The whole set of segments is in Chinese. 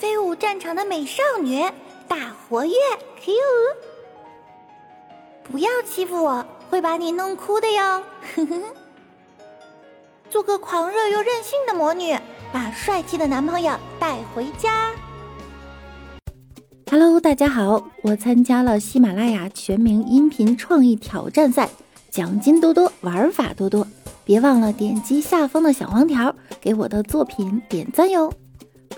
飞舞战场的美少女，大活跃，Q。不要欺负我，会把你弄哭的哟。呵呵。做个狂热又任性的魔女，把帅气的男朋友带回家。Hello，大家好，我参加了喜马拉雅全民音频创意挑战赛，奖金多多，玩法多多，别忘了点击下方的小黄条，给我的作品点赞哟，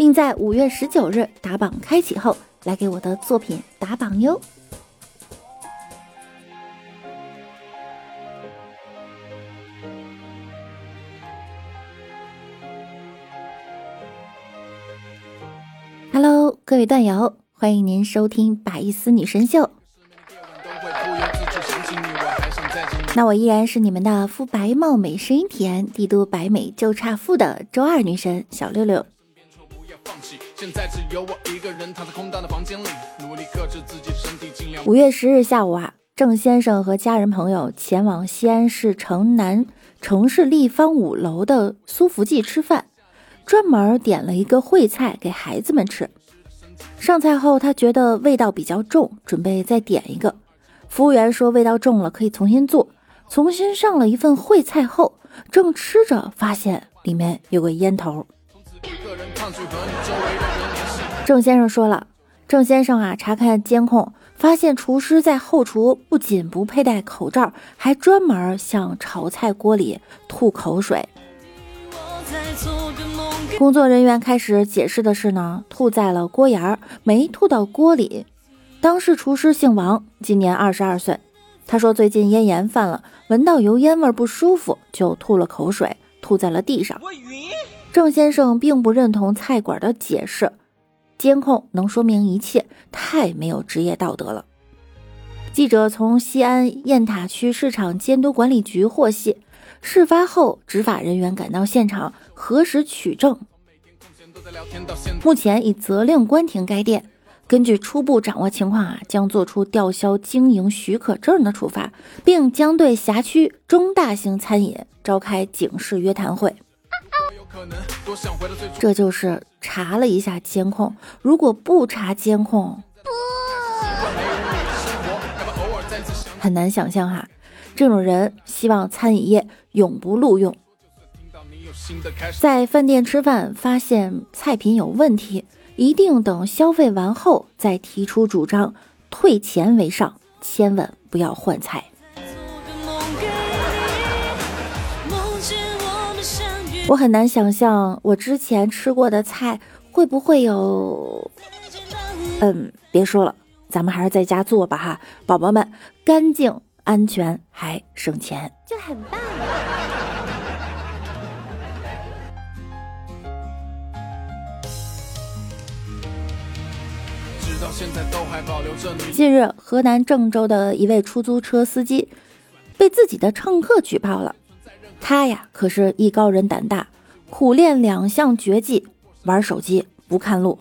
并在五月十九日打榜开启后，来给我的作品打榜哟。Hello，各位段友，欢迎您收听《百亿丝女神秀》。那我依然是你们的肤白貌美、声音甜、帝都白美就差富的周二女神小六六。五月十日下午啊，郑先生和家人朋友前往西安市城南城市立方五楼的苏福记吃饭。专门点了一个烩菜给孩子们吃。上菜后，他觉得味道比较重，准备再点一个。服务员说味道重了，可以重新做。重新上了一份烩菜后，正吃着，发现里面有个烟头。郑先生说了，郑先生啊，查看监控，发现厨师在后厨不仅不佩戴口罩，还专门向炒菜锅里吐口水。工作人员开始解释的是呢，吐在了锅沿儿，没吐到锅里。当事厨师姓王，今年二十二岁。他说最近咽炎犯了，闻到油烟味不舒服，就吐了口水，吐在了地上。郑先生并不认同菜馆的解释，监控能说明一切，太没有职业道德了。记者从西安雁塔区市场监督管理局获悉。事发后，执法人员赶到现场核实取证，目前已责令关停该店。根据初步掌握情况啊，将做出吊销经营许可证的处罚，并将对辖区中大型餐饮召开警示约谈会。这就是查了一下监控，如果不查监控，很难想象哈。这种人希望餐饮业永不录用。在饭店吃饭发现菜品有问题，一定等消费完后再提出主张，退钱为上，千万不要换菜。我很难想象我之前吃过的菜会不会有……嗯，别说了，咱们还是在家做吧哈，宝宝们，干净。安全还省钱，就很棒。近日，河南郑州的一位出租车司机被自己的乘客举报了。他呀，可是艺高人胆大，苦练两项绝技：玩手机不看路，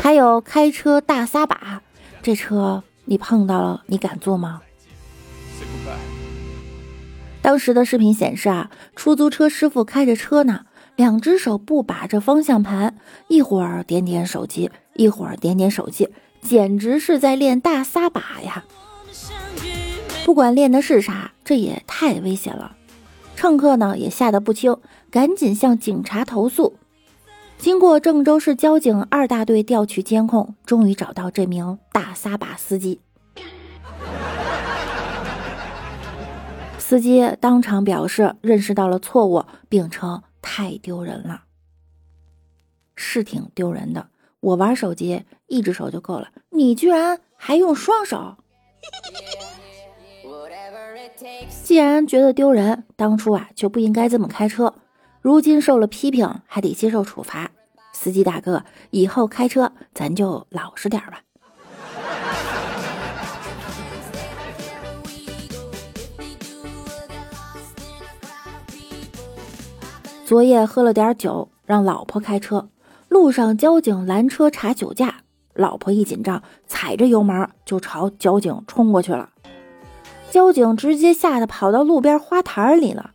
还有开车大撒把。这车。你碰到了，你敢坐吗？当时的视频显示啊，出租车师傅开着车呢，两只手不把着方向盘，一会儿点点手机，一会儿点点手机，简直是在练大撒把呀！不管练的是啥，这也太危险了。乘客呢也吓得不轻，赶紧向警察投诉。经过郑州市交警二大队调取监控，终于找到这名大撒把司机。司机当场表示认识到了错误，并称太丢人了。是挺丢人的，我玩手机一只手就够了，你居然还用双手。既然觉得丢人，当初啊就不应该这么开车。如今受了批评，还得接受处罚。司机大哥，以后开车咱就老实点吧。昨夜喝了点酒，让老婆开车，路上交警拦车查酒驾，老婆一紧张，踩着油门就朝交警冲过去了。交警直接吓得跑到路边花坛里了。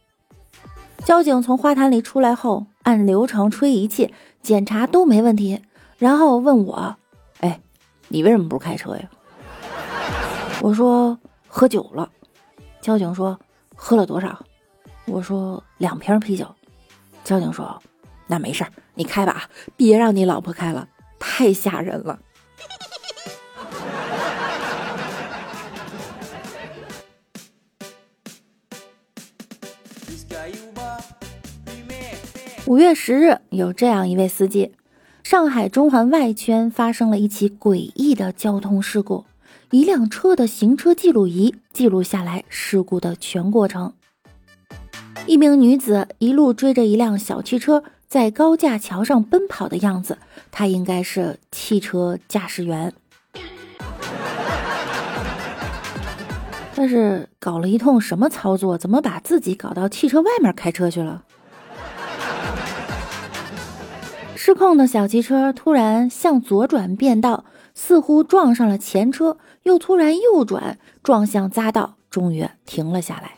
交警从花坛里出来后，按流程吹仪器检查都没问题，然后问我：“哎，你为什么不开车呀？”我说：“喝酒了。”交警说：“喝了多少？”我说：“两瓶啤酒。”交警说：“那没事儿，你开吧，别让你老婆开了，太吓人了。”五月十日，有这样一位司机，上海中环外圈发生了一起诡异的交通事故，一辆车的行车记录仪记录下来事故的全过程。一名女子一路追着一辆小汽车在高架桥上奔跑的样子，她应该是汽车驾驶员，但是搞了一通什么操作，怎么把自己搞到汽车外面开车去了？失控的小汽车突然向左转变道，似乎撞上了前车，又突然右转撞向匝道，终于停了下来。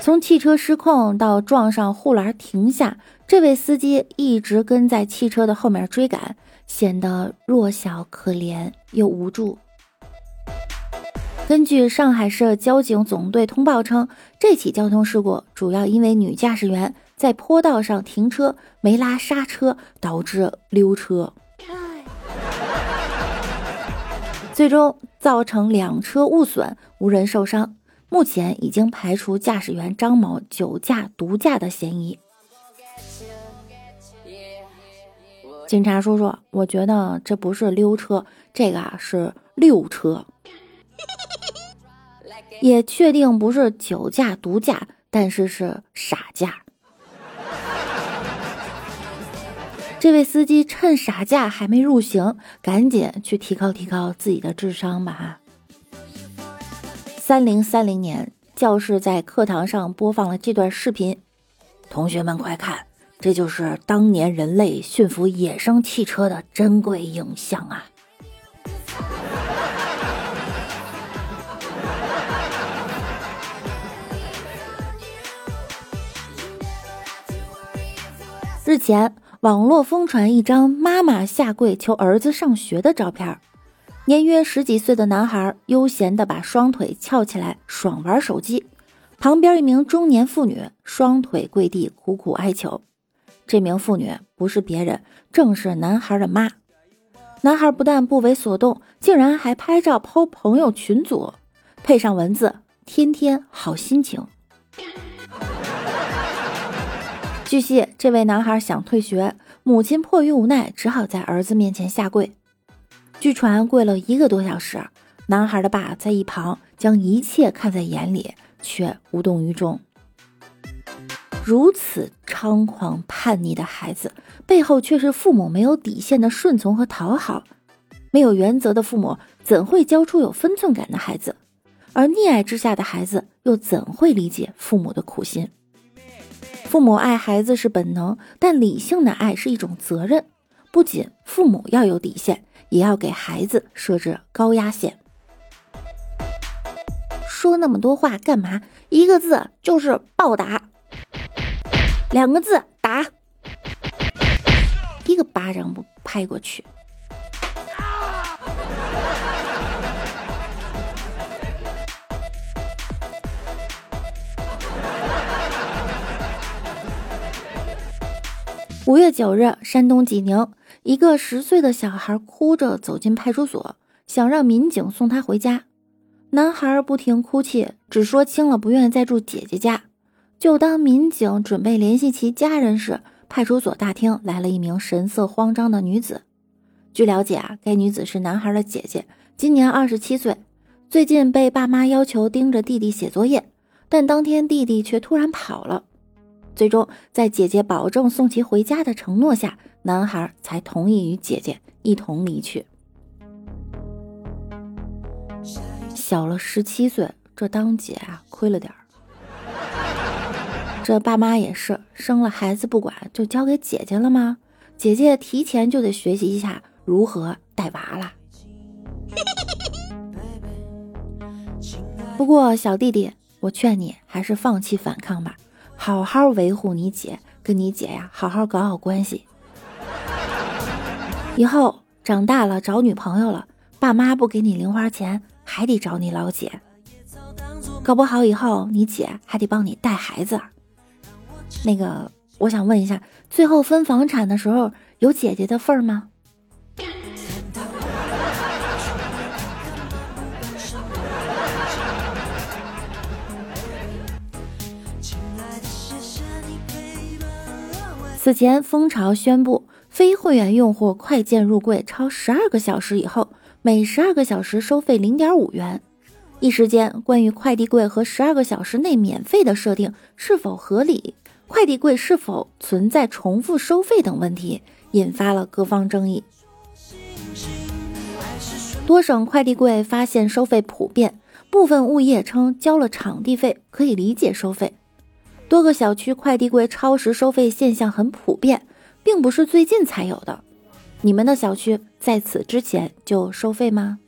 从汽车失控到撞上护栏停下，这位司机一直跟在汽车的后面追赶，显得弱小可怜又无助。根据上海市交警总队通报称，这起交通事故主要因为女驾驶员在坡道上停车没拉刹车，导致溜车，最终造成两车误损，无人受伤。目前已经排除驾驶员张某酒驾、毒驾的嫌疑。警察叔叔，我觉得这不是溜车，这个啊是溜车。也确定不是酒驾、毒驾，但是是傻驾。这位司机趁傻驾还没入刑，赶紧去提高提高自己的智商吧！三零三零年，教室在课堂上播放了这段视频，同学们快看，这就是当年人类驯服野生汽车的珍贵影像啊！日前，网络疯传一张妈妈下跪求儿子上学的照片。年约十几岁的男孩悠闲地把双腿翘起来，爽玩手机。旁边一名中年妇女双腿跪地，苦苦哀求。这名妇女不是别人，正是男孩的妈。男孩不但不为所动，竟然还拍照抛朋友群组，配上文字：“天天好心情。”据悉，这位男孩想退学，母亲迫于无奈，只好在儿子面前下跪。据传，跪了一个多小时，男孩的爸在一旁将一切看在眼里，却无动于衷。如此猖狂叛逆的孩子，背后却是父母没有底线的顺从和讨好。没有原则的父母，怎会教出有分寸感的孩子？而溺爱之下的孩子，又怎会理解父母的苦心？父母爱孩子是本能，但理性的爱是一种责任。不仅父母要有底线，也要给孩子设置高压线。说那么多话干嘛？一个字就是暴打，两个字打，一个巴掌不拍过去。五月九日，山东济宁，一个十岁的小孩哭着走进派出所，想让民警送他回家。男孩不停哭泣，只说轻了不愿再住姐姐家。就当民警准备联系其家人时，派出所大厅来了一名神色慌张的女子。据了解啊，该女子是男孩的姐姐，今年二十七岁，最近被爸妈要求盯着弟弟写作业，但当天弟弟却突然跑了。最终，在姐姐保证送其回家的承诺下，男孩才同意与姐姐一同离去。小了十七岁，这当姐啊，亏了点儿。这爸妈也是，生了孩子不管，就交给姐姐了吗？姐姐提前就得学习一下如何带娃啦。不过小弟弟，我劝你还是放弃反抗吧，好好维护你姐，跟你姐呀好好搞好关系。以后长大了找女朋友了，爸妈不给你零花钱，还得找你老姐。搞不好以后你姐还得帮你带孩子。那个，我想问一下，最后分房产的时候有姐姐的份儿吗？此前，蜂巢宣布，非会员用户快件入柜超十二个小时以后，每十二个小时收费零点五元。一时间，关于快递柜和十二个小时内免费的设定是否合理，快递柜是否存在重复收费等问题，引发了各方争议。多省快递柜发现收费普遍，部分物业称交了场地费可以理解收费。多个小区快递柜超时收费现象很普遍，并不是最近才有的。你们的小区在此之前就收费吗？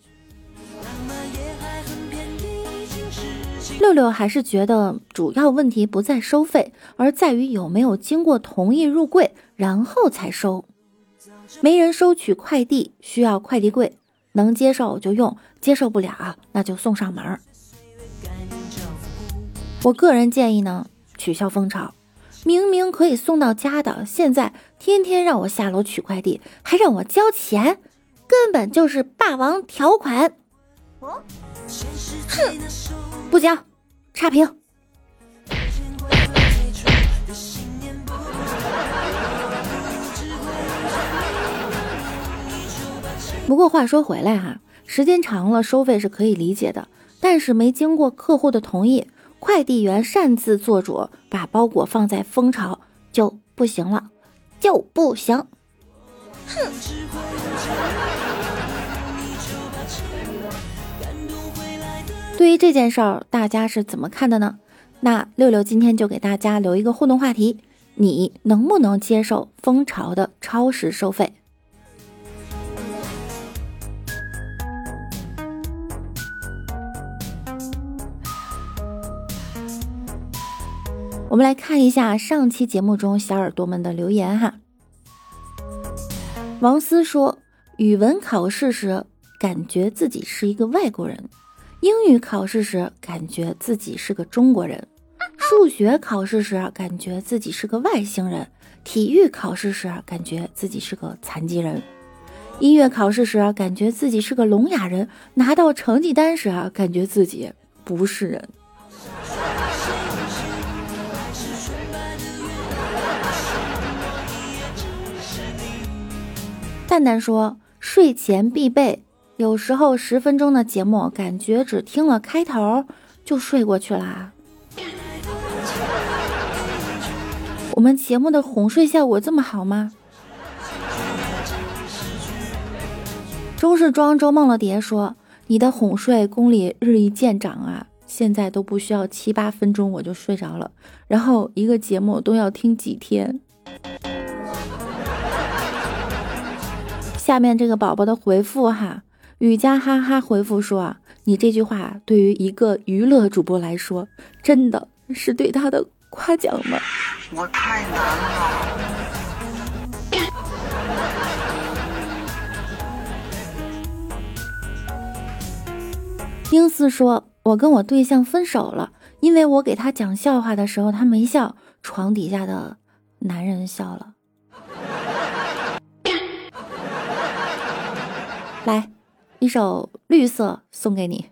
六六还是觉得主要问题不在收费，而在于有没有经过同意入柜，然后才收。没人收取快递需要快递柜，能接受就用，接受不了那就送上门。我个人建议呢，取消蜂巢。明明可以送到家的，现在天天让我下楼取快递，还让我交钱，根本就是霸王条款。哼，不交。差评。不过话说回来哈，时间长了收费是可以理解的，但是没经过客户的同意，快递员擅自做主把包裹放在蜂巢就不行了，就不行。哼。对于这件事儿，大家是怎么看的呢？那六六今天就给大家留一个互动话题：你能不能接受蜂巢的超时收费？我们来看一下上期节目中小耳朵们的留言哈。王思说，语文考试时感觉自己是一个外国人。英语考试时，感觉自己是个中国人；数学考试时，感觉自己是个外星人；体育考试时，感觉自己是个残疾人；音乐考试时，感觉自己是个聋哑人；拿到成绩单时，感觉自己不是人。蛋蛋说：“睡前必备。”有时候十分钟的节目，感觉只听了开头就睡过去啦。我们节目的哄睡效果这么好吗？周世庄周梦了蝶说：“你的哄睡功力日益见长啊，现在都不需要七八分钟我就睡着了，然后一个节目都要听几天。”下面这个宝宝的回复哈。雨佳哈哈回复说：“啊，你这句话对于一个娱乐主播来说，真的是对他的夸奖吗？”我太难了。丁四说：“我跟我对象分手了，因为我给他讲笑话的时候他没笑，床底下的男人笑了。”来。一首绿色送给你。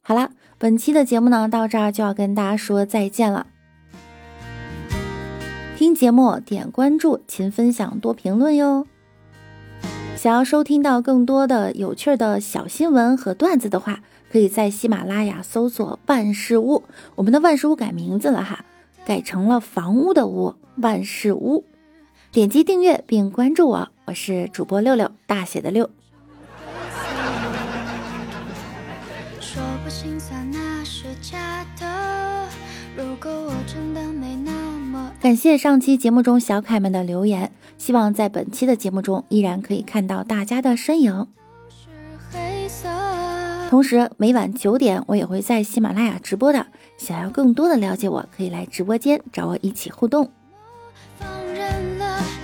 好了，本期的节目呢，到这儿就要跟大家说再见了。听节目点关注，勤分享，多评论哟。想要收听到更多的有趣的小新闻和段子的话。可以在喜马拉雅搜索“万事屋”，我们的万事屋改名字了哈，改成了房屋的屋，万事屋。点击订阅并关注我，我是主播六六，大写的六。说不心酸那是假的，如果我真的没那么感谢上期节目中小可爱们的留言，希望在本期的节目中依然可以看到大家的身影。同时，每晚九点我也会在喜马拉雅直播的。想要更多的了解我，可以来直播间找我一起互动。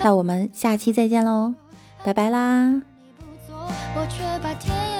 那我们下期再见喽，拜拜啦！我却把天